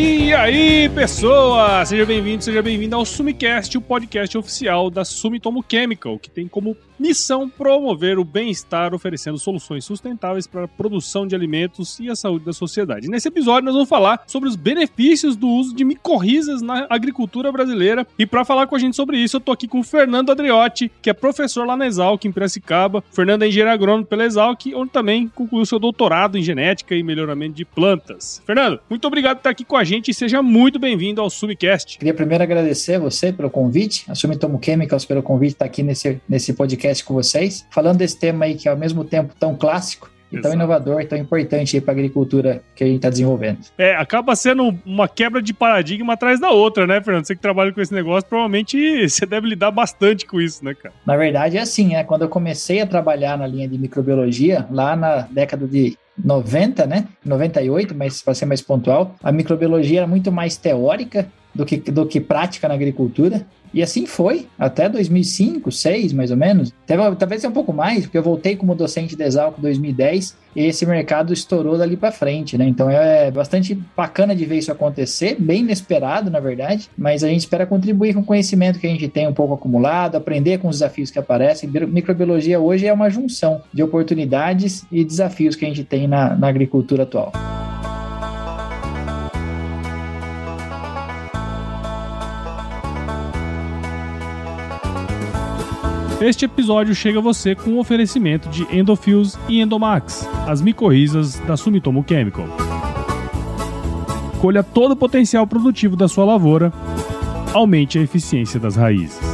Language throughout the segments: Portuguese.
E aí, pessoas! Seja bem-vindo, seja bem-vindo ao Sumicast, o podcast oficial da Sumitomo Chemical, que tem como missão promover o bem-estar, oferecendo soluções sustentáveis para a produção de alimentos e a saúde da sociedade. Nesse episódio, nós vamos falar sobre os benefícios do uso de micorrizas na agricultura brasileira. E para falar com a gente sobre isso, eu tô aqui com o Fernando Adriotti, que é professor lá na Exalc, em Piracicaba. Fernando é engenheiro agrônomo pela Exalc, onde também concluiu seu doutorado em genética e melhoramento de plantas. Fernando, muito obrigado por estar aqui com a gente e seja muito bem-vindo ao Sumicast. Queria primeiro agradecer a você pelo convite, a Sumitomo Chemicals pelo convite de estar aqui nesse, nesse podcast com vocês, falando desse tema aí que é ao mesmo tempo tão clássico e tão inovador, tão importante para a agricultura que a gente está desenvolvendo. É, acaba sendo uma quebra de paradigma atrás da outra, né, Fernando? Você que trabalha com esse negócio, provavelmente você deve lidar bastante com isso, né, cara? Na verdade, é assim, é quando eu comecei a trabalhar na linha de microbiologia, lá na década de 90, né? 98, mas para ser mais pontual, a microbiologia era muito mais teórica do que, do que prática na agricultura. E assim foi, até 2005, 2006, mais ou menos. Talvez um pouco mais, porque eu voltei como docente de Exalco em 2010 e esse mercado estourou dali para frente, né? Então é bastante bacana de ver isso acontecer, bem inesperado, na verdade, mas a gente espera contribuir com o conhecimento que a gente tem um pouco acumulado, aprender com os desafios que aparecem. Microbiologia hoje é uma junção de oportunidades e desafios que a gente tem na, na agricultura atual. Este episódio chega a você com um oferecimento de Endofills e Endomax, as micorrizas da Sumitomo Chemical. Colha todo o potencial produtivo da sua lavoura, aumente a eficiência das raízes.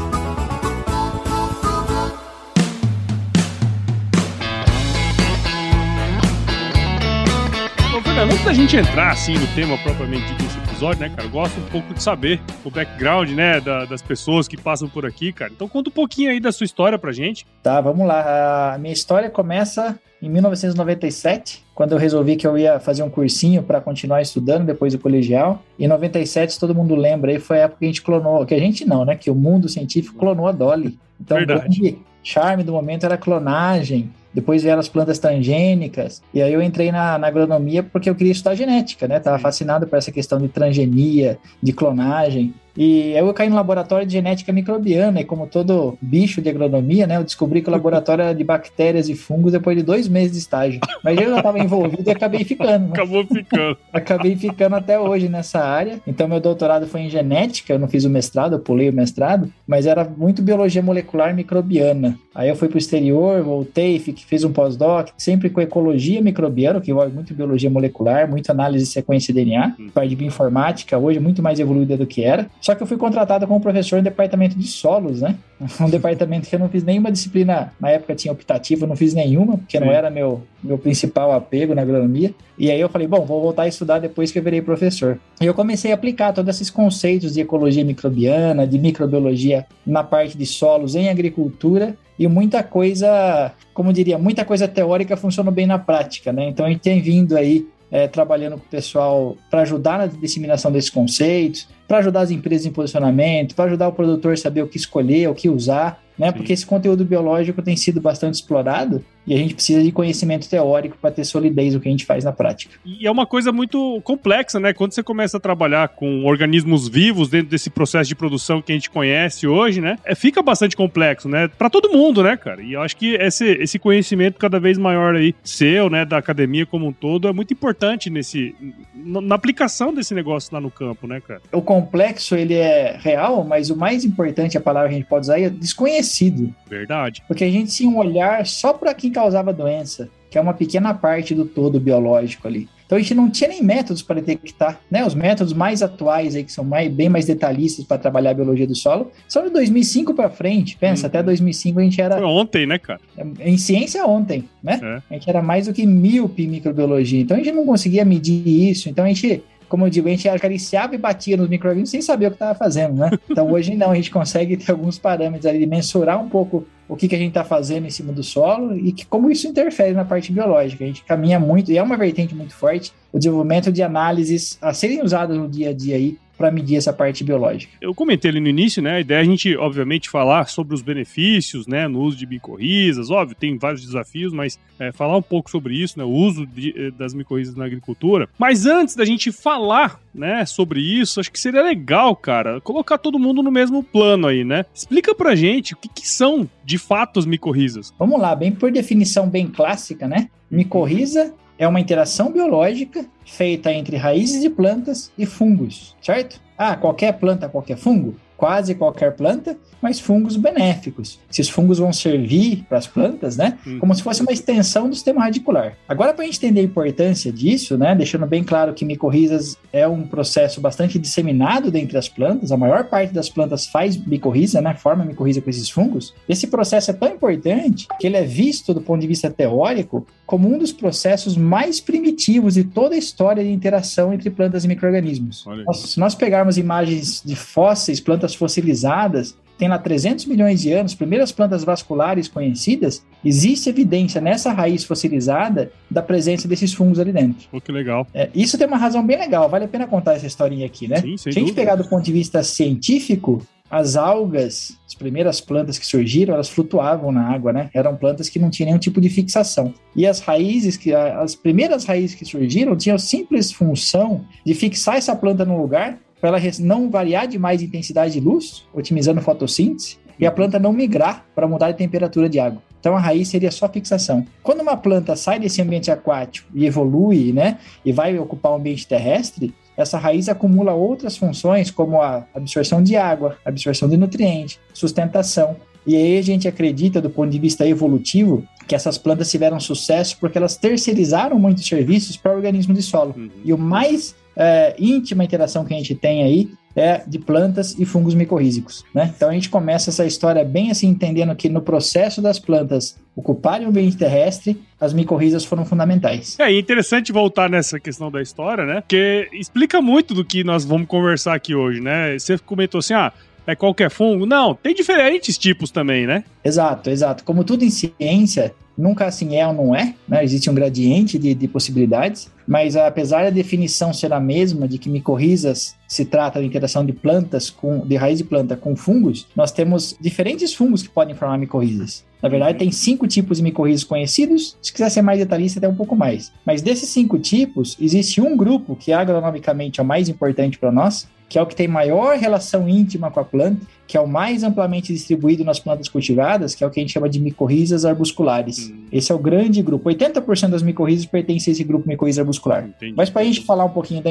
Antes da gente entrar assim no tema propriamente dito desse episódio, né, cara? Eu gosto um pouco de saber o background, né, da, das pessoas que passam por aqui, cara. Então conta um pouquinho aí da sua história pra gente. Tá, vamos lá. A minha história começa em 1997, quando eu resolvi que eu ia fazer um cursinho para continuar estudando depois do colegial. Em 97, todo mundo lembra, aí foi a época que a gente clonou, que a gente não, né, que o mundo científico clonou a Dolly. Então, Verdade. o grande charme do momento era a clonagem. Depois vieram as plantas transgênicas. E aí eu entrei na, na agronomia porque eu queria estudar genética, né? Tava fascinado por essa questão de transgenia, de clonagem. E eu caí no laboratório de genética microbiana, e como todo bicho de agronomia, né, eu descobri que o laboratório era de bactérias e fungos depois de dois meses de estágio. Mas eu já estava envolvido e acabei ficando. Né? Acabou ficando. acabei ficando até hoje nessa área. Então, meu doutorado foi em genética, eu não fiz o mestrado, eu pulei o mestrado, mas era muito biologia molecular microbiana. Aí eu fui para o exterior, voltei, fiz um pós-doc, sempre com ecologia microbiana, que envolve muito biologia molecular, muito análise de sequência de DNA, hum. parte de bioinformática, hoje muito mais evoluída do que era. Só que eu fui contratado como professor no departamento de solos, né? Um departamento que eu não fiz nenhuma disciplina, na época tinha optativa, eu não fiz nenhuma, porque Sim. não era meu, meu principal apego na agronomia. E aí eu falei, bom, vou voltar a estudar depois que eu virei professor. E eu comecei a aplicar todos esses conceitos de ecologia microbiana, de microbiologia na parte de solos em agricultura e muita coisa, como diria, muita coisa teórica funciona bem na prática, né? Então a gente tem vindo aí é, trabalhando com o pessoal para ajudar na disseminação desses conceitos, para ajudar as empresas em posicionamento, para ajudar o produtor a saber o que escolher, o que usar, né? Sim. Porque esse conteúdo biológico tem sido bastante explorado e a gente precisa de conhecimento teórico para ter solidez no que a gente faz na prática. E é uma coisa muito complexa, né? Quando você começa a trabalhar com organismos vivos dentro desse processo de produção que a gente conhece hoje, né? É, fica bastante complexo, né? Para todo mundo, né, cara? E eu acho que esse, esse conhecimento cada vez maior aí, seu, né, da academia como um todo, é muito importante nesse na aplicação desse negócio lá no campo, né, cara? O complexo, ele é real, mas o mais importante, a palavra que a gente pode usar é desconhecido. Verdade. Porque a gente tinha um olhar só para quem causava doença, que é uma pequena parte do todo biológico ali. Então a gente não tinha nem métodos para detectar, né? Os métodos mais atuais aí que são mais, bem mais detalhistas para trabalhar a biologia do solo, são de 2005 para frente. Pensa, hum. até 2005 a gente era Foi ontem, né, cara? Em ciência ontem, né? É. A gente era mais do que míope em microbiologia. Então a gente não conseguia medir isso. Então a gente como eu digo, a gente acariciava e batia nos microorganismos sem saber o que estava fazendo, né? Então hoje não, a gente consegue ter alguns parâmetros ali mensurar um pouco o que, que a gente está fazendo em cima do solo e que, como isso interfere na parte biológica. A gente caminha muito, e é uma vertente muito forte, o desenvolvimento de análises a serem usadas no dia a dia aí para medir essa parte biológica. Eu comentei ali no início, né? A ideia é a gente, obviamente, falar sobre os benefícios, né, no uso de micorrizas. Óbvio, tem vários desafios, mas é, falar um pouco sobre isso, né, o uso de, eh, das micorrizas na agricultura. Mas antes da gente falar, né, sobre isso, acho que seria legal, cara, colocar todo mundo no mesmo plano aí, né? Explica pra gente o que, que são, de fato, as micorrizas. Vamos lá, bem por definição bem clássica, né? Micorriza é uma interação biológica feita entre raízes de plantas e fungos, certo? Ah, qualquer planta, qualquer fungo? Quase qualquer planta, mas fungos benéficos. Esses fungos vão servir para as plantas, né? Hum. Como se fosse uma extensão do sistema radicular. Agora, para a gente entender a importância disso, né? Deixando bem claro que micorrizas é um processo bastante disseminado dentre as plantas, a maior parte das plantas faz micorriza, né? Forma micorriza com esses fungos. Esse processo é tão importante que ele é visto do ponto de vista teórico como um dos processos mais primitivos de toda a história de interação entre plantas e micro-organismos. Se nós pegarmos imagens de fósseis, plantas fossilizadas, tem lá 300 milhões de anos, primeiras plantas vasculares conhecidas, existe evidência nessa raiz fossilizada da presença desses fungos ali dentro. Pô, que legal. É, isso tem uma razão bem legal, vale a pena contar essa historinha aqui, né? Sim, Se a gente dúvida. pegar do ponto de vista científico, as algas, as primeiras plantas que surgiram, elas flutuavam na água, né? Eram plantas que não tinham nenhum tipo de fixação. E as raízes, que as primeiras raízes que surgiram, tinham a simples função de fixar essa planta no lugar para ela não variar demais de intensidade de luz, otimizando a fotossíntese, e a planta não migrar para mudar de temperatura de água. Então a raiz seria só fixação. Quando uma planta sai desse ambiente aquático e evolui, né, e vai ocupar o ambiente terrestre, essa raiz acumula outras funções, como a absorção de água, absorção de nutriente, sustentação. E aí a gente acredita, do ponto de vista evolutivo, que essas plantas tiveram sucesso porque elas terceirizaram muitos serviços para o organismo de solo. Uhum. E o mais é, íntima interação que a gente tem aí é de plantas e fungos micorrízicos, né? Então a gente começa essa história bem assim, entendendo que no processo das plantas ocuparem o ambiente terrestre, as micorrizas foram fundamentais. É é interessante voltar nessa questão da história, né? Porque explica muito do que nós vamos conversar aqui hoje, né? Você comentou assim, ah, é qualquer fungo? Não, tem diferentes tipos também, né? Exato, exato. Como tudo em ciência, nunca assim é ou não é, né? Existe um gradiente de, de possibilidades, mas apesar da definição ser a mesma de que micorrizas se trata de interação de plantas com de raiz de planta com fungos, nós temos diferentes fungos que podem formar micorrizas. Na verdade, tem cinco tipos de micorrizas conhecidos. Se quiser ser mais detalhista, até um pouco mais. Mas desses cinco tipos, existe um grupo que agronomicamente é o mais importante para nós, que é o que tem maior relação íntima com a planta, que é o mais amplamente distribuído nas plantas cultivadas, que é o que a gente chama de micorrizas arbusculares. Hum. Esse é o grande grupo. 80% das micorrizas pertencem a esse grupo micorriza arbuscular. Entendi. Mas para a gente falar um pouquinho da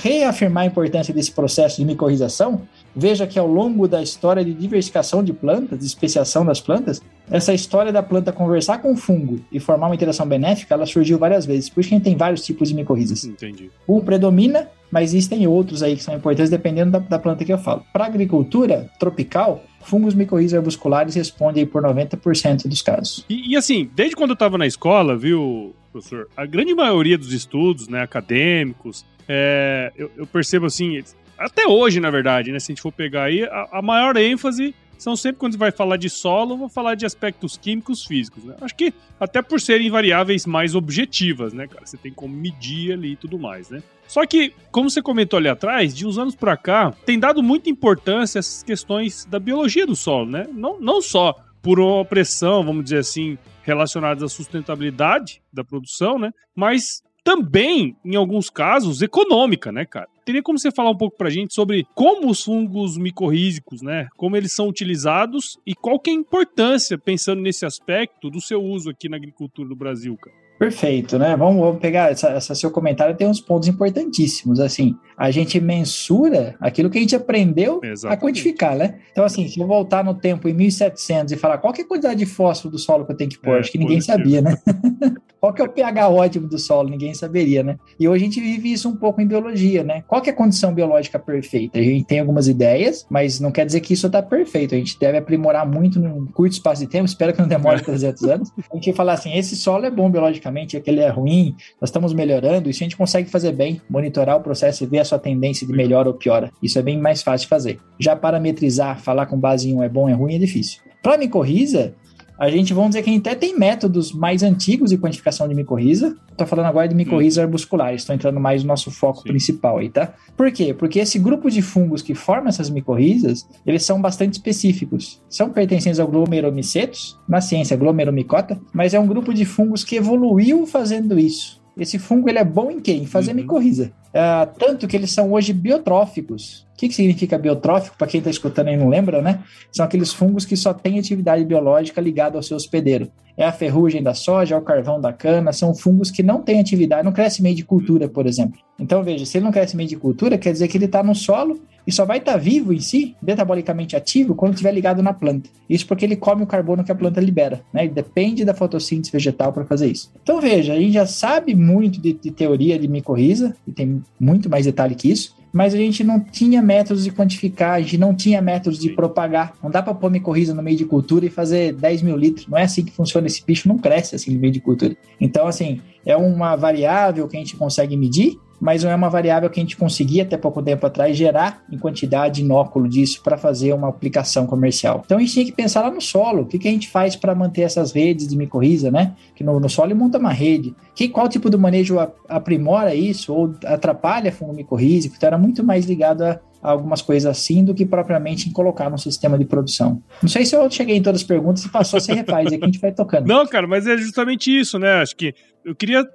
reafirmar a importância desse processo de micorrização, veja que ao longo da história de diversificação de plantas, de especiação das plantas, essa história da planta conversar com o fungo e formar uma interação benéfica, ela surgiu várias vezes. Por isso que a gente tem vários tipos de micorrizas. Entendi. Um predomina, mas existem outros aí que são importantes dependendo da, da planta que eu falo. Para agricultura tropical, fungos micorrizas arbusculares respondem aí por 90% dos casos. E, e, assim, desde quando eu tava na escola, viu, professor, a grande maioria dos estudos, né, acadêmicos, é, eu, eu percebo assim, até hoje, na verdade, né, se a gente for pegar aí, a, a maior ênfase são sempre quando vai falar de solo, vou falar de aspectos químicos físicos, né? Acho que até por serem variáveis mais objetivas, né, cara? Você tem como medir ali e tudo mais, né? Só que, como você comentou ali atrás, de uns anos pra cá, tem dado muita importância essas questões da biologia do solo, né? Não, não só por uma pressão, vamos dizer assim, relacionadas à sustentabilidade da produção, né? Mas também, em alguns casos, econômica, né, cara? Teria como você falar um pouco pra gente sobre como os fungos micorrízicos, né, como eles são utilizados e qual que é a importância, pensando nesse aspecto, do seu uso aqui na agricultura do Brasil, cara? Perfeito, né? Vamos, vamos pegar essa, essa seu comentário tem uns pontos importantíssimos. Assim, a gente mensura aquilo que a gente aprendeu a Exatamente. quantificar, né? Então, assim, se eu voltar no tempo em 1700 e falar qual que é a quantidade de fósforo do solo que eu tenho que pôr, É, acho que ninguém positivo. sabia, né? qual que é o pH ótimo do solo, ninguém saberia, né? E hoje a gente vive isso um pouco em biologia, né? Qual que é a condição biológica perfeita? A gente tem algumas ideias, mas não quer dizer que isso está perfeito. A gente deve aprimorar muito num curto espaço de tempo, espero que não demore 300 anos. A gente falar assim, esse solo é bom biologicamente, aquele é ruim, nós estamos melhorando, isso a gente consegue fazer bem, monitorar o processo e ver a sua tendência de melhora ou piora. Isso é bem mais fácil de fazer. Já parametrizar, falar com base em um é bom, é ruim, é difícil. Para micorriza, A gente, vamos dizer que a gente até tem métodos mais antigos de quantificação de micorriza. Estou falando agora de micorriza hum. arbusculares, estou entrando mais no nosso foco Sim. principal aí, tá? Por quê? Porque esse grupo de fungos que forma essas micorrizas, eles são bastante específicos. São pertencentes ao glomeromicetos, na ciência glomeromicota, mas é um grupo de fungos que evoluiu fazendo isso. Esse fungo ele é bom em quê? Em fazer uhum. micorriza. Uh, tanto que eles são hoje biotróficos. Que, que significa biotrófico? Para quem está escutando aí não lembra, né? São aqueles fungos que só têm atividade biológica ligada ao seu hospedeiro. É a ferrugem da soja, é o carvão da cana, são fungos que não têm atividade, não cresce meio de cultura, por exemplo. Então, veja, se ele não cresce meio de cultura, quer dizer que ele está no solo e só vai estar tá vivo em si, metabolicamente ativo, quando estiver ligado na planta. Isso porque ele come o carbono que a planta libera, né? Ele depende da fotossíntese vegetal para fazer isso. Então veja, a gente já sabe muito de, de teoria de micorriza, e tem muito mais detalhe que isso, mas a gente não tinha métodos de quantificar, a gente não tinha métodos de propagar. Não dá para pôr micorriza no meio de cultura e fazer 10 mil litros. Não é assim que funciona. Esse bicho não cresce assim no meio de cultura. Então, assim, é uma variável que a gente consegue medir, mas não é uma variável que a gente conseguia até pouco tempo atrás gerar em quantidade inóculo disso para fazer uma aplicação comercial. Então a gente tinha que pensar lá no solo, o que, que a gente faz para manter essas redes de micorriza, né? Que no, no solo monta uma rede. Que, qual tipo de manejo aprimora isso ou atrapalha fungo micorrízico? Então era muito mais ligado a algumas coisas assim do que propriamente em colocar no sistema de produção. Não sei se eu cheguei em todas as perguntas e passou, você refaz, aí que a gente vai tocando. Não, cara, mas é justamente isso, né? Acho que eu queria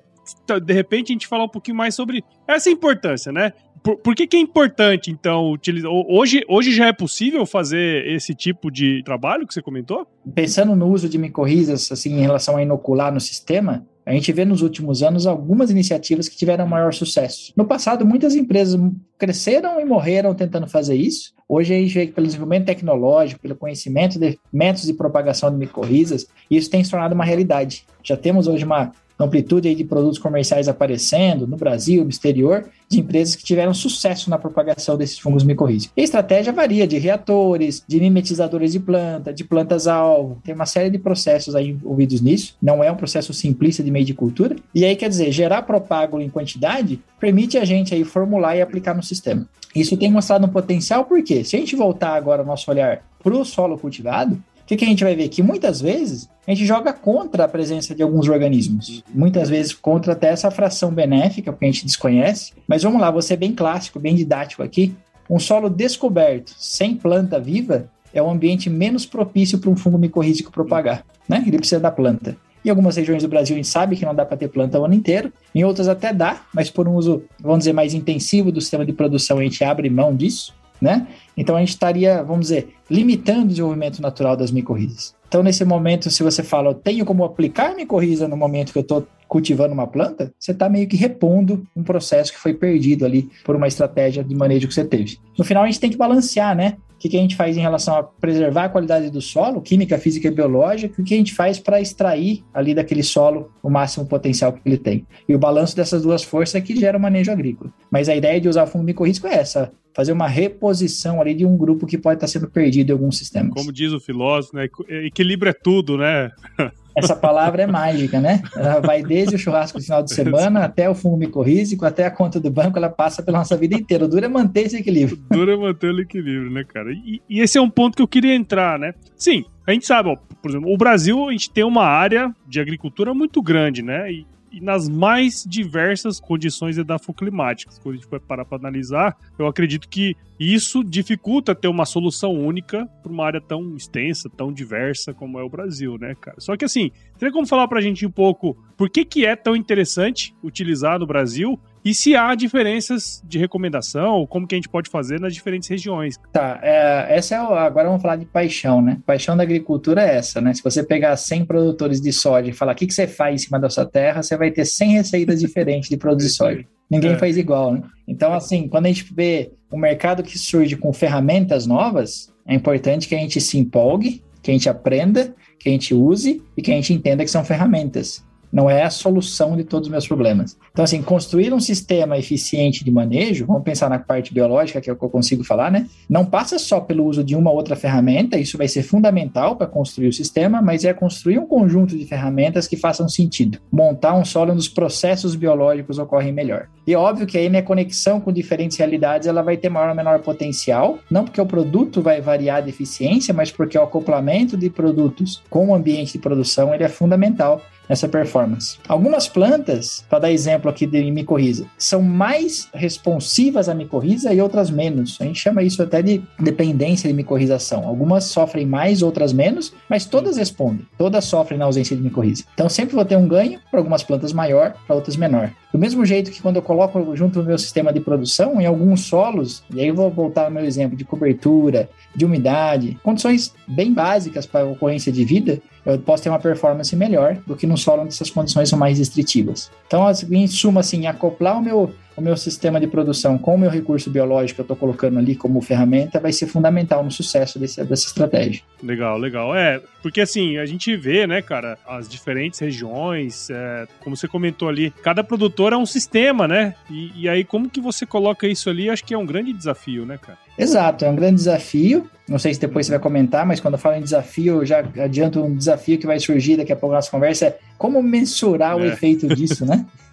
de repente a gente falar um pouquinho mais sobre essa importância, né? Por, por que, que, é importante, então, utilizar. Hoje, hoje já é possível fazer esse tipo de trabalho que você comentou? Pensando no uso de micorrizas, assim, em relação a inocular no sistema, a gente vê nos últimos anos algumas iniciativas que tiveram maior sucesso. No passado, muitas empresas cresceram e morreram tentando fazer isso. Hoje a gente vê que pelo desenvolvimento tecnológico, pelo conhecimento de métodos de propagação de micorrizas, isso tem se tornado uma realidade. Já temos hoje uma amplitude aí de produtos comerciais aparecendo no Brasil, no exterior, de empresas que tiveram sucesso na propagação desses fungos micorrízicos. a estratégia varia de reatores, de mimetizadores de planta, de plantas-alvo, tem uma série de processos aí envolvidos nisso, não é um processo simplista de meio de cultura. E aí, quer dizer, gerar propágulo em quantidade permite a gente aí formular e aplicar no sistema. Isso tem mostrado um potencial, porque se a gente voltar agora o nosso olhar para o solo cultivado, o que, que, a gente vai ver? Que muitas vezes a gente joga contra a presença de alguns organismos. Muitas vezes contra até essa fração benéfica, porque a gente desconhece. Mas vamos lá, vou ser bem clássico, bem didático aqui. Um solo descoberto, sem planta viva, é o ambiente menos propício para um fungo micorrízico propagar. Né? Ele precisa da planta. Em algumas regiões do Brasil a gente sabe que não dá para ter planta o ano inteiro, em outras até dá, mas por um uso, vamos dizer, mais intensivo do sistema de produção, a gente abre mão disso né? Então a gente estaria, vamos dizer, limitando o desenvolvimento natural das micorrizas. Então, nesse momento, se você fala, eu tenho como aplicar micorriza no momento que eu estou cultivando uma planta, você está meio que repondo um processo que foi perdido ali por uma estratégia de manejo que você teve. No final, a gente tem que balancear, né? O que, que a gente faz em relação a preservar a qualidade do solo, química, física e biológica, o que a gente faz para extrair ali daquele solo o máximo potencial que ele tem. E o balanço dessas duas forças é que gera o manejo agrícola. Mas a ideia de usar o fungo micorrízico é essa, fazer uma reposição ali de um grupo que pode estar sendo perdido em alguns sistemas. Como diz o filósofo, né? equilíbrio é tudo, né? Essa palavra é mágica, né? Ela vai desde o churrasco de final de semana até o fungo micorrízico, até a conta do banco, ela passa pela nossa vida inteira. O duro é manter esse equilíbrio. O duro é manter o equilíbrio, né, cara? E, e esse é um ponto que eu queria entrar, né? Sim, a gente sabe, ó, por exemplo, o Brasil, a gente tem uma área de agricultura muito grande, né? E e nas mais diversas condições edafoclimáticas. Quando a gente for parar para analisar, eu acredito que isso dificulta ter uma solução única para uma área tão extensa, tão diversa como é o Brasil, né, cara? Só que assim, teria como falar para a gente um pouco por que, que é tão interessante utilizar no Brasil e se há diferenças de recomendação, ou como que a gente pode fazer nas diferentes regiões. Tá, é, essa é o, agora vamos falar de paixão, né? Paixão da agricultura é essa, né? Se você pegar 100 produtores de soja e falar o que, que você faz em cima da sua terra, você vai ter 100 receitas diferentes de produzir soja. Ninguém é. faz igual, né? Então, assim, quando a gente vê um mercado que surge com ferramentas novas, é importante que a gente se empolgue, que a gente aprenda, que a gente use e que a gente entenda que são ferramentas não é a solução de todos os meus problemas. Então, assim, construir um sistema eficiente de manejo, vamos pensar na parte biológica, que é o que eu consigo falar, né? Não passa só pelo uso de uma outra ferramenta, isso vai ser fundamental para construir o sistema, mas é construir um conjunto de ferramentas que façam sentido. Montar um solo onde os processos biológicos ocorrem melhor. E é óbvio que aí minha conexão com diferentes realidades ela vai ter maior ou menor potencial, não porque o produto vai variar de eficiência, mas porque o acoplamento de produtos com o ambiente de produção ele é fundamental nessa performance. Algumas plantas, para dar exemplo aqui de micorriza, são mais responsivas à micorriza e outras menos. A gente chama isso até de dependência de micorrização. Algumas sofrem mais, outras menos, mas todas respondem. Todas sofrem na ausência de micorriza. Então sempre vou ter um ganho para algumas plantas maior, para outras menor. Do mesmo jeito que quando eu coloco junto no meu sistema de produção, em alguns solos, e aí eu vou voltar ao meu exemplo de cobertura, de umidade, condições bem básicas para a ocorrência de vida, eu posso ter uma performance melhor do que no solo onde essas condições são mais restritivas. Então, em suma, assim, acoplar o meu o meu sistema de produção com o meu recurso biológico que eu estou colocando ali como ferramenta vai ser fundamental no sucesso desse, dessa estratégia. Legal, legal. É, porque assim, a gente vê, né, cara, as diferentes regiões, é, como você comentou ali, cada produtor é um sistema, né? E, e aí, como que você coloca isso ali, acho que é um grande desafio, né, cara? Exato, é um grande desafio. Não sei se depois você vai comentar, mas quando eu falo em desafio, eu já adianto um desafio que vai surgir daqui a pouco na nossa conversa, é como mensurar é. o efeito disso, né?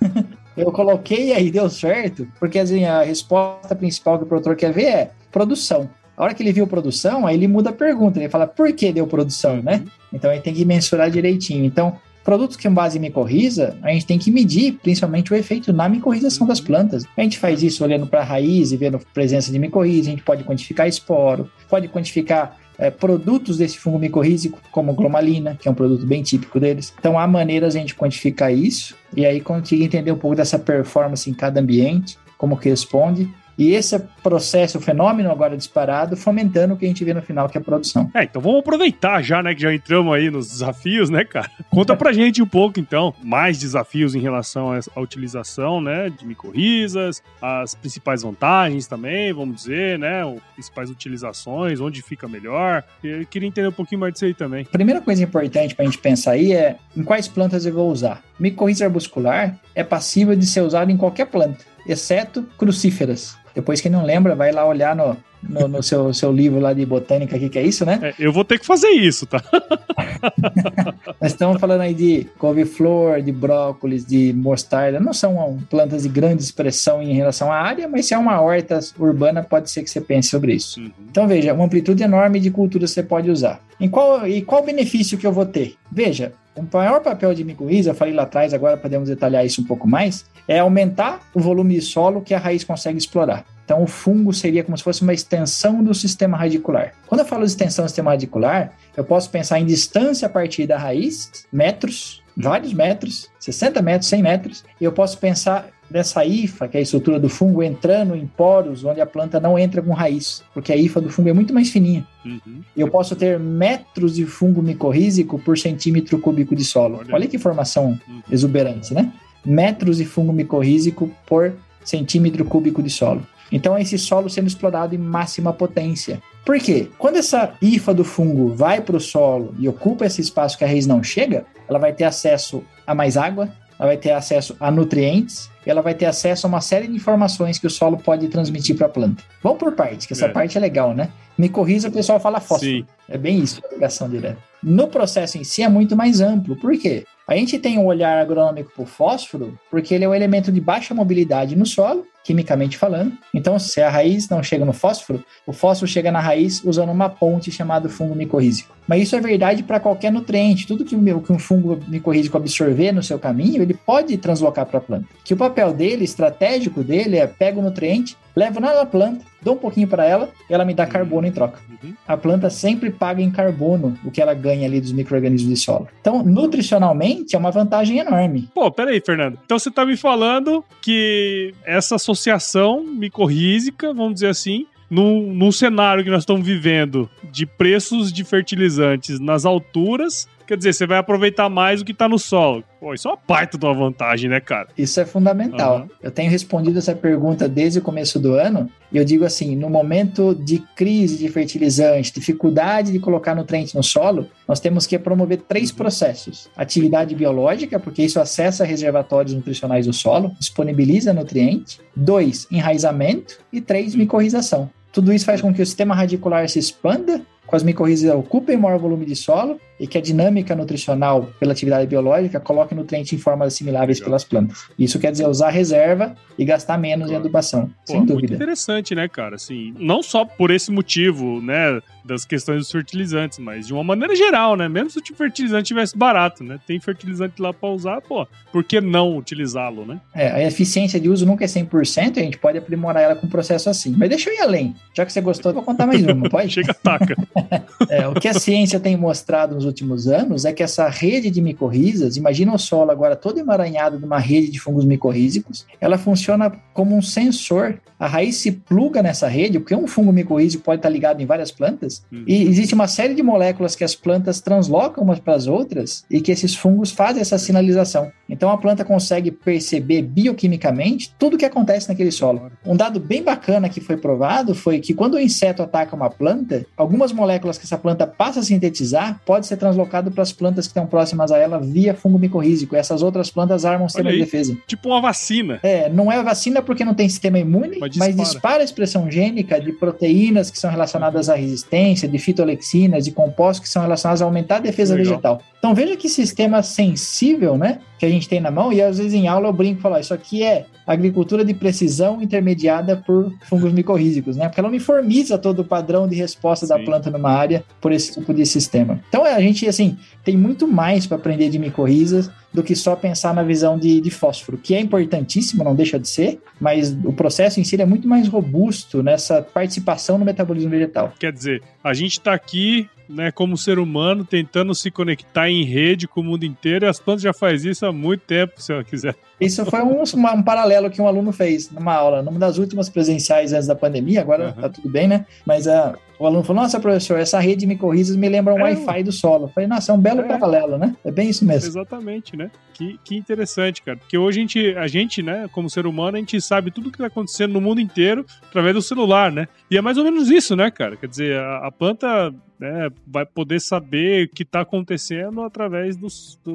Eu coloquei e aí deu certo, porque assim, a resposta principal que o produtor quer ver é produção. A hora que ele viu produção, aí ele muda a pergunta, ele fala por que deu produção, né? Então ele tem que mensurar direitinho. Então, produtos que base em micorriza, a gente tem que medir principalmente o efeito na micorrização das plantas. A gente faz isso olhando para a raiz e vendo presença de micorriza, a gente pode quantificar esporo, pode quantificar é, produtos desse fungo micorrízico, como glomalina, que é um produto bem típico deles. Então, há maneiras a gente quantificar isso e aí conseguir entender um pouco dessa performance em cada ambiente, como que responde e esse processo, o fenômeno agora disparado, fomentando o que a gente vê no final, que é a produção. É, então vamos aproveitar já, né, que já entramos aí nos desafios, né, cara? Conta pra gente um pouco, então, mais desafios em relação à utilização, né, de micorrizas, as principais vantagens também, vamos dizer, né, as principais utilizações, onde fica melhor. Eu queria entender um pouquinho mais disso aí também. Primeira coisa importante pra gente pensar aí é em quais plantas eu vou usar. Micorriza arbuscular é passível de ser usado em qualquer planta, exceto crucíferas. Depois, quem não lembra, vai lá olhar no, no, no seu, seu livro lá de botânica aqui, que é isso, né? É, eu vou ter que fazer isso, tá? Nós estamos falando aí de couve-flor, de brócolis, de mostarda. Não são plantas de grande expressão em relação à área, mas se é uma horta urbana, pode ser que você pense sobre isso. Uhum. Então, veja, uma amplitude enorme de culturas você pode usar. Em qual, e qual benefício que eu vou ter? Veja, o maior papel de micorriza, eu falei lá atrás, agora podemos detalhar isso um pouco mais, é aumentar o volume de solo que a raiz consegue explorar. Então, o fungo seria como se fosse uma extensão do sistema radicular. Quando eu falo de extensão do sistema radicular, eu posso pensar em distância a partir da raiz, metros, vários metros, 60 metros, 100 metros, e eu posso pensar dessa hifa, que é a estrutura do fungo, entrando em poros onde a planta não entra com raiz, porque a hifa do fungo é muito mais fininha. Uhum. Eu posso ter metros de fungo micorrízico por centímetro cúbico de solo. Olha, Olha que informação uhum. exuberante, né? Metros de fungo micorrízico por centímetro cúbico de solo. Então, esse solo sendo explorado em máxima potência. Por quê? Quando essa hifa do fungo vai para o solo e ocupa esse espaço que a raiz não chega, ela vai ter acesso a mais água, ela vai ter acesso a nutrientes e ela vai ter acesso a uma série de informações que o solo pode transmitir para a planta. Vamos por partes, que essa é. parte é legal, né? Me corrija, o pessoal fala fósforo. Sim. É bem isso, a ligação direta. No processo em si é muito mais amplo. Por quê? A gente tem um olhar agronômico para o fósforo porque ele é um elemento de baixa mobilidade no solo quimicamente falando. Então, se a raiz não chega no fósforo, o fósforo chega na raiz usando uma ponte chamada fungo micorrízico. Mas isso é verdade para qualquer nutriente. Tudo que, que um fungo micorrízico absorver no seu caminho, ele pode translocar para a planta. Que o papel dele, estratégico dele, é pega o nutriente, levo na planta, dou um pouquinho para ela e ela me dá carbono em troca. Uhum. A planta sempre paga em carbono o que ela ganha ali dos micro-organismos de solo. Então, nutricionalmente, é uma vantagem enorme. Pô, peraí, Fernando. Então você tá me falando que essa associação micorrízica, vamos dizer assim, num, num cenário que nós estamos vivendo de preços de fertilizantes nas alturas, Quer dizer, você vai aproveitar mais o que está no solo. Pô, isso é uma baita de uma vantagem, né, cara? Isso é fundamental. Uhum. Eu tenho respondido essa pergunta desde o começo do ano e eu digo assim: no momento de crise de fertilizante, dificuldade de colocar nutriente no solo, nós temos que promover três uhum. processos: atividade biológica, porque isso acessa reservatórios nutricionais do solo, disponibiliza nutriente. Dois, enraizamento. E três, uhum. micorrização. Tudo isso faz com que o sistema radicular se expanda, com as micorrizas ocupem maior volume de solo e que a dinâmica nutricional pela atividade biológica coloque nutrientes em formas assimiláveis Legal. pelas plantas. Isso quer dizer usar reserva e gastar menos claro. em adubação, Pô, sem dúvida. Muito interessante, né, cara? Assim, não só por esse motivo, né, das questões dos fertilizantes, mas de uma maneira geral, né? Mesmo se o fertilizante tivesse barato, né? Tem fertilizante lá para usar, pô, por que não utilizá-lo, né? É, a eficiência de uso nunca é 100%, a gente pode aprimorar ela com um processo assim. Mas deixa eu ir além. Já que você gostou, eu vou contar mais uma, pode? Chega, taca. é, o que a ciência tem mostrado nos últimos anos é que essa rede de micorrizas, imagina o solo agora todo emaranhado numa rede de fungos micorrízicos, ela funciona como um sensor. A raiz se pluga nessa rede, porque um fungo micorrízico pode estar ligado em várias plantas, uhum. e existe uma série de moléculas que as plantas translocam umas para as outras e que esses fungos fazem essa sinalização. Então a planta consegue perceber bioquimicamente tudo o que acontece naquele solo. Um dado bem bacana que foi provado foi que quando o inseto ataca uma planta, algumas moléculas que essa planta passa a sintetizar pode ser translocado para as plantas que estão próximas a ela via fungo micorrízico. Essas outras plantas armam o sistema de defesa. Tipo uma vacina. É, não é vacina porque não tem sistema imune, mas dispara. mas dispara a expressão gênica de proteínas que são relacionadas à resistência, de fitolexinas, de compostos que são relacionados a aumentar a defesa Legal. vegetal. Então veja que sistema sensível, né? Que a gente tem na mão, e às vezes em aula eu brinco e falo, isso aqui é agricultura de precisão intermediada por fungos micorrízicos, né? Porque ela uniformiza todo o padrão de resposta Sim. da planta numa área por esse tipo de sistema. Então a gente, assim, tem muito mais para aprender de micorrizas do que só pensar na visão de, de, fósforo, que é importantíssimo, não deixa de ser, mas o processo em si é muito mais robusto nessa participação no metabolismo vegetal. Quer dizer, a gente está aqui né, como ser humano, tentando se conectar em rede com o mundo inteiro, e as plantas já faz isso há muito tempo, se ela quiser. Isso foi um, um, paralelo que um aluno fez numa aula, numa das últimas presenciais antes da pandemia, agora uhum. tá tudo bem, né? Mas uh, o aluno falou: Nossa, professor, essa rede de micorrizas me lembra um é, Wi-Fi do solo. Eu falei: Nossa, é um belo é. paralelo, né? É bem isso mesmo. Exatamente, né? Que, que interessante, cara. Porque hoje a gente, a gente, né, como ser humano, a gente sabe tudo o que está acontecendo no mundo inteiro através do celular, né? E é mais ou menos isso, né, cara? Quer dizer, a, a planta né, vai poder saber o que está acontecendo através do,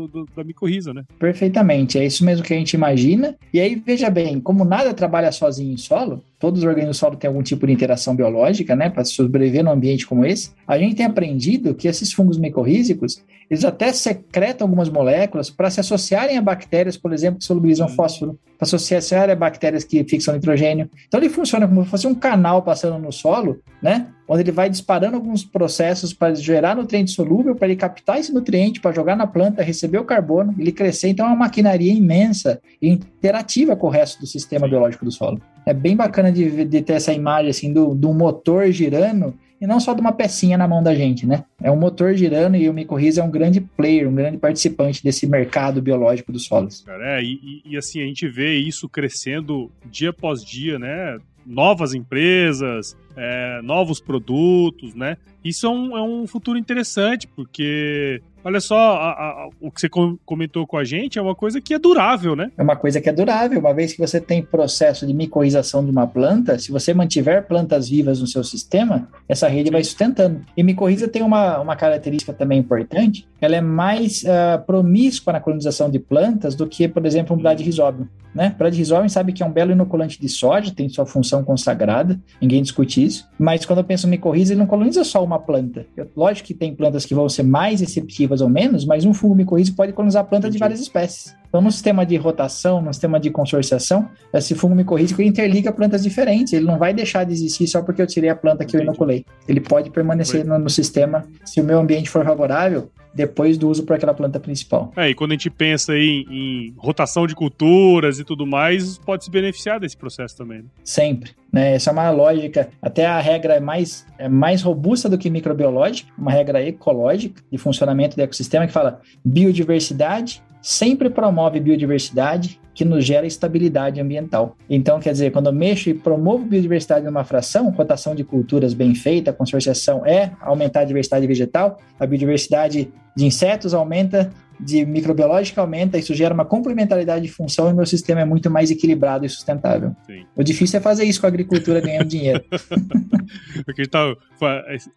do, da micorriza, né? Perfeitamente, é isso mesmo que a gente imagina. E aí, veja bem, como nada trabalha sozinho em solo, todos os organismos do solo têm algum tipo de interação biológica, né, para sobreviver num ambiente como esse, a gente tem aprendido que esses fungos micorrízicos, eles até secretam algumas moléculas para se associarem a bactérias, por exemplo, que solubilizam fósforo, para associar a bactérias que fixam nitrogênio. Então ele funciona como se fosse um canal passando no solo, né, onde ele vai disparando alguns processos para gerar nutriente solúvel, para ele captar esse nutriente, para jogar na planta, receber o carbono, ele crescer. Então é uma maquinaria imensa e interativa com o resto do sistema biológico do solo. É bem bacana de, de ter essa imagem assim do, do motor girando e não só de uma pecinha na mão da gente, né? É um motor girando e o micorriza é um grande player, um grande participante desse mercado biológico dos solos. Cara, é, e, e, assim, a gente vê isso crescendo dia após dia, né? Novas empresas, é, novos produtos, né? Isso é um, é um futuro interessante, porque olha só, a, a, o que você comentou com a gente é uma coisa que é durável, né? É uma coisa que é durável. Uma vez que você tem processo de micorização de uma planta, se você mantiver plantas vivas no seu sistema, essa rede vai sustentando. E micoriza tem uma, uma característica também importante, ela é mais uh, promíscua na colonização de plantas do que, por exemplo, um bradyrhizóbio. Né? Bradyrhizóbio sabe que é um belo inoculante de soja, tem sua função consagrada, ninguém discute isso. Mas quando eu penso em micorriza, ele não coloniza só uma planta. Eu, lógico que tem plantas que vão ser mais receptivas ou menos, mas um fungo micorriza pode colonizar plantas de várias espécies. Então, no sistema de rotação, no sistema de consorciação, esse fungo micorrízico interliga plantas diferentes. Ele não vai deixar de existir só porque eu tirei a planta que eu inoculei. Ele pode permanecer no, no, sistema se o meu ambiente for favorável depois do uso para aquela planta principal. É, e quando a gente pensa em, em, rotação de culturas e tudo mais, pode se beneficiar desse processo também. Né? Sempre. Né? Essa é uma lógica, até a regra é mais, é mais robusta do que microbiológica, uma regra ecológica de funcionamento do ecossistema que fala biodiversidade sempre promove biodiversidade que nos gera estabilidade ambiental. Então, quer dizer, quando eu mexo e promovo biodiversidade numa fração, rotação de culturas bem feita, consorciação é aumentar a diversidade vegetal, a biodiversidade de insetos aumenta, de microbiológica aumenta, isso gera uma complementaridade de função e meu sistema é muito mais equilibrado e sustentável. Sim. O difícil é fazer isso com a agricultura ganhando dinheiro. Porque tá,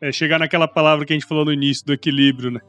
é chegar naquela palavra que a gente falou no início do equilíbrio, né?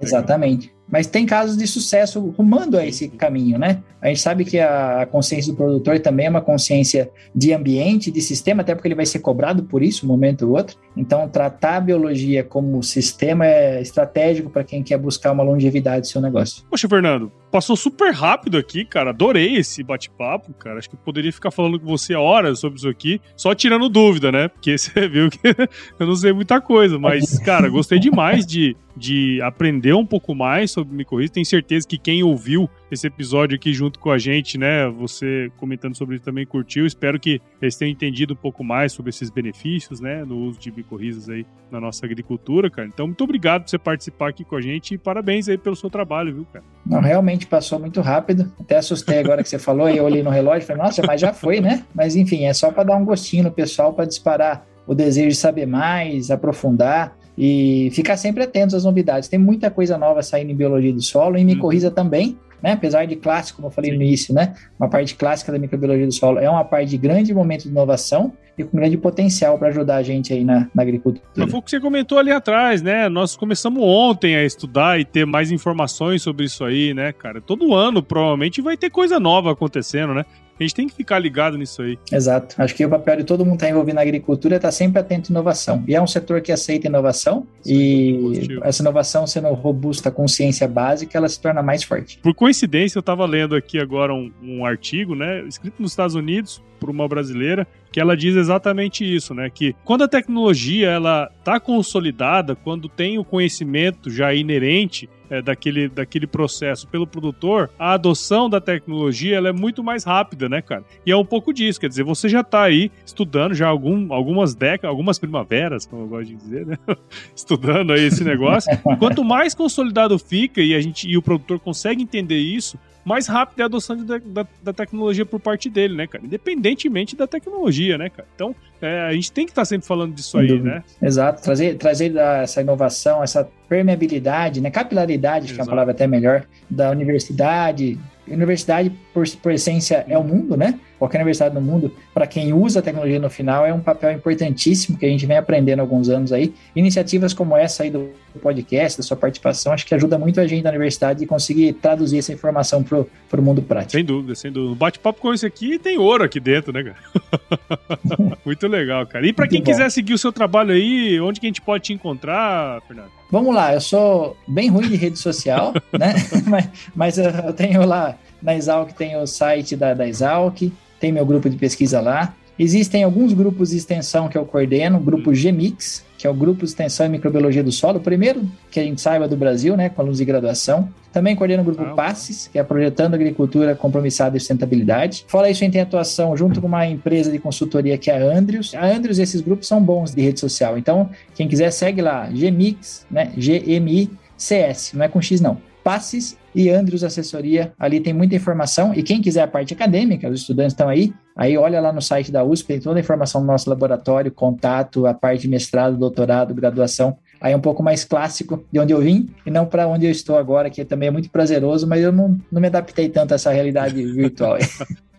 Exatamente. Mas tem casos de sucesso rumando a esse caminho, né? A gente sabe que a consciência do produtor também é uma consciência de ambiente, de sistema, até porque ele vai ser cobrado por isso, um momento ou outro. Então, tratar a biologia como sistema é estratégico para quem quer buscar uma longevidade do seu negócio. Poxa, Fernando, passou super rápido aqui, cara. Adorei esse bate-papo, cara. Acho que poderia ficar falando com você horas sobre isso aqui, só tirando dúvida, né? Porque você viu que eu não sei muita coisa, mas, cara, gostei demais de, de aprender um pouco mais sobre micorriza. Tenho certeza que quem ouviu esse episódio aqui junto com a gente, né? Você comentando sobre isso também curtiu. Espero que eles tenham entendido um pouco mais sobre esses benefícios, né? No uso de micorrizas aí na nossa agricultura, cara. Então, muito obrigado por você participar aqui com a gente e parabéns aí pelo seu trabalho, viu, cara? Não, realmente passou muito rápido. Até assustei agora que você falou e eu olhei no relógio e falei, nossa, mas já foi, né? Mas enfim, é só para dar um gostinho no pessoal, para disparar o desejo de saber mais, aprofundar e ficar sempre atentos às novidades. Tem muita coisa nova saindo em biologia do solo, e micorriza hum. também né? Apesar de clássico, como eu falei Sim. no início, né? Uma parte clássica da microbiologia do solo é uma parte de grande momento de inovação e com grande potencial para ajudar a gente aí na, na agricultura. Mas foi o que você comentou ali atrás, né? Nós começamos ontem a estudar e ter mais informações sobre isso aí, né, cara? Todo ano provavelmente vai ter coisa nova acontecendo, né? A gente tem que ficar ligado nisso aí. Exato. Acho que o papel de todo mundo que está envolvido na agricultura é estar tá sempre atento à inovação. E é um setor que aceita inovação e essa inovação sendo robusta com ciência básica, ela se torna mais forte. Por coincidência, eu estava lendo aqui agora um, um artigo, né, escrito nos Estados Unidos por uma brasileira, que ela diz exatamente isso, né? Que quando a tecnologia ela está consolidada, quando tem o conhecimento já inerente é, daquele, daquele processo pelo produtor, a adoção da tecnologia ela é muito mais rápida, né, cara? E é um pouco disso, quer dizer, você já está aí estudando já algum, algumas décadas, algumas primaveras, como eu gosto de dizer, né? estudando aí esse negócio. Quanto mais consolidado fica e a gente e o produtor consegue entender isso, mais rápida é a adoção de, da, da, tecnologia por parte dele, né, cara? Independentemente da tecnologia, né, cara? Então, é, a gente tem que estar tá sempre falando disso Sem aí, dúvida. né? Exato, trazer, trazer essa inovação, essa permeabilidade, né? Capilaridade, acho que é uma palavra até melhor, da universidade, universidade, por, por essência, é o mundo, né? Qualquer universidade no mundo, para quem usa a tecnologia no final, é um papel importantíssimo que a gente vem aprendendo há alguns anos aí. Iniciativas como essa aí do podcast, da sua participação, acho que ajuda muito a gente na universidade a conseguir traduzir essa informação para o mundo prático. Sem dúvida, sem dúvida. Bate-papo com esse aqui tem ouro aqui dentro, né, cara? muito legal, cara. E para quem quiser seguir o seu trabalho aí, onde que a gente pode te encontrar, Fernando? Vamos lá, eu sou bem ruim de rede social, né? mas, mas eu tenho lá na Exalc, tem o site da, da Exalc, tem meu grupo de pesquisa lá. Existem alguns grupos de extensão que eu coordeno, o grupo GMIX, que é o Grupo de Extensão e Microbiologia do Solo, o primeiro que a gente saiba do Brasil, né, com alunos de graduação. Também coordeno o Grupo ah, PASSES, que é Projetando Agricultura Compromissada e Sustentabilidade. Fora isso, a gente tem atuação junto com uma empresa de consultoria que é a Andrews. A Andrews, esses grupos são bons de rede social. Então, quem quiser, segue lá, GMIX, né, G-M-I-C-S, não é com X não. Passes e Andrews Assessoria. Ali tem muita informação. E quem quiser a parte acadêmica, os estudantes estão aí, aí olha lá no site da USP, tem toda a informação do nosso laboratório, contato, a parte de mestrado, doutorado, graduação. Aí é um pouco mais clássico de onde eu vim e não para onde eu estou agora, que também é muito prazeroso, mas eu não, não me adaptei tanto a essa realidade virtual.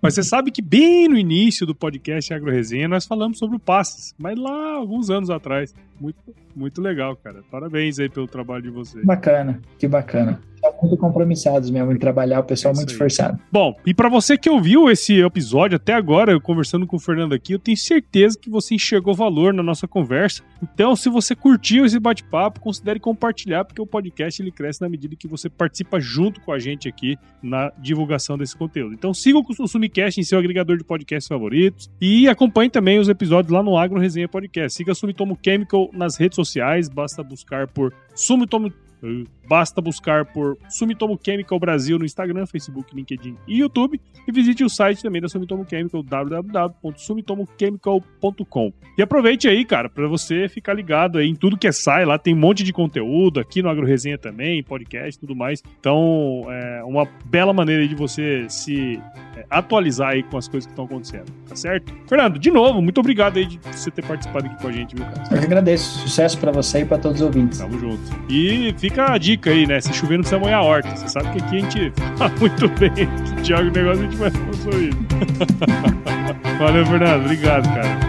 Mas você sabe que bem no início do podcast Agro Resenha nós falamos sobre o Passes, mas lá alguns anos atrás. Muito, muito legal, cara. Parabéns aí pelo trabalho de vocês. Bacana, que bacana muito compromissados mesmo em trabalhar, o pessoal é muito esforçado. Bom, e para você que ouviu esse episódio até agora, eu conversando com o Fernando aqui, eu tenho certeza que você enxergou valor na nossa conversa. Então, se você curtiu esse bate-papo, considere compartilhar, porque o podcast ele cresce na medida que você participa junto com a gente aqui na divulgação desse conteúdo. Então, siga o Sumicast em seu agregador de podcasts favoritos e acompanhe também os episódios lá no Agro Resenha Podcast. Siga a Sumitomo Chemical nas redes sociais, basta buscar por Sumitomo Basta buscar por Sumitomo Chemical Brasil no Instagram, Facebook, LinkedIn e YouTube. E visite o site também da Sumitomo Chemical, www.sumitomochemical.com. E aproveite aí, cara, para você ficar ligado aí em tudo que é sai. Lá tem um monte de conteúdo, aqui no Agro Resenha também, podcast e tudo mais. Então, é uma bela maneira de você se é, atualizar aí com as coisas que estão acontecendo, tá certo? Fernando, de novo, muito obrigado aí de você ter participado aqui com a gente, viu, cara? Eu que agradeço. Sucesso para você e para todos os ouvintes. Tamo junto. E fica fica a dica aí, né? Se chover não precisa molhar a horta. Você sabe que aqui a gente fala muito bem que Thiago negócio a gente vai construir. Valeu, Fernando. Obrigado, cara.